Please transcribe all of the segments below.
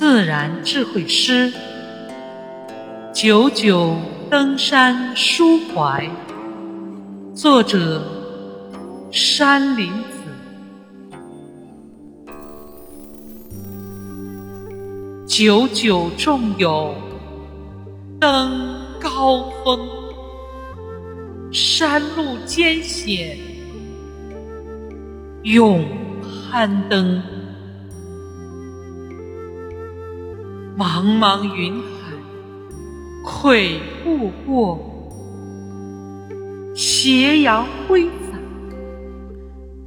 自然智慧诗，九九登山抒怀。作者：山林子。九九纵有登高峰，山路艰险勇攀登。茫茫云海，愧不过；斜阳挥洒，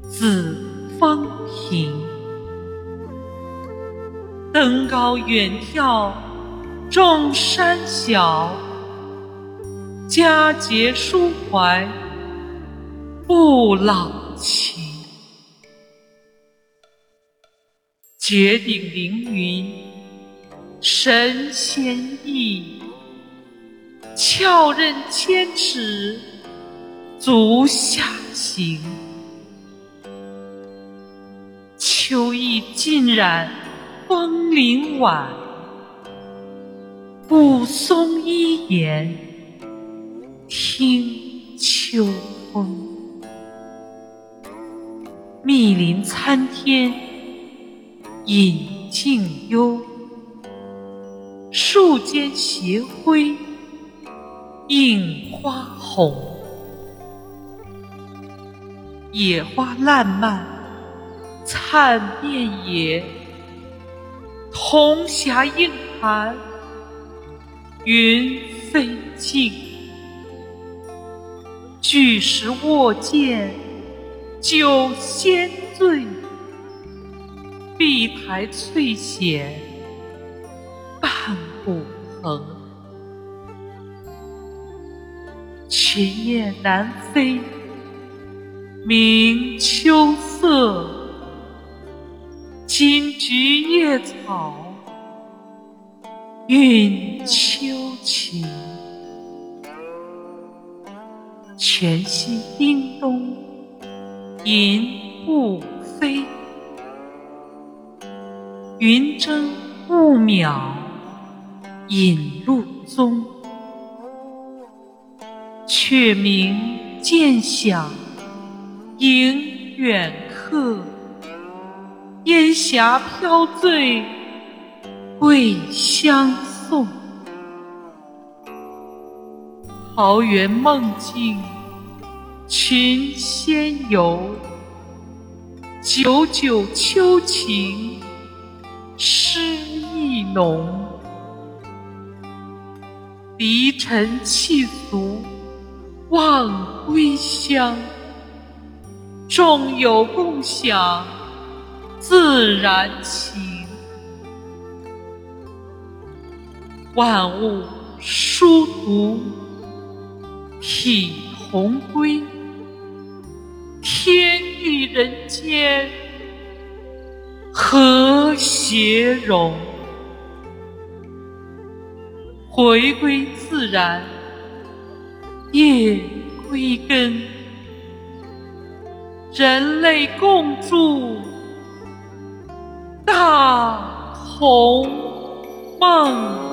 紫芳萍。登高远眺，众山小；佳节抒怀，不老情。绝顶凌云。神仙意，峭刃千尺，足下行。秋意浸染枫林晚，古松依言，听秋风。密林参天，隐静幽。树间斜晖映花红，野花烂漫灿遍野，铜霞映寒云飞尽。巨石握剑酒仙醉，碧苔翠藓。半不横，群雁南飞，鸣秋色；金菊叶草，韵秋情。泉溪叮咚，银雾飞；云蒸雾渺。引路踪，雀鸣渐响迎远客。烟霞飘醉桂香送，桃源梦境群仙游。九九秋情诗意浓。离尘弃俗望归乡，众有共享自然情。万物殊途体同归，天与人间和谐融。回归自然，叶归根，人类共筑大红梦。